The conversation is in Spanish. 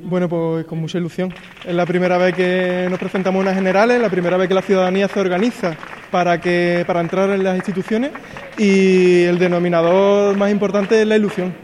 Bueno, pues con mucha ilusión. Es la primera vez que nos presentamos unas generales, la primera vez que la ciudadanía se organiza para, que, para entrar en las instituciones y el denominador más importante es la ilusión.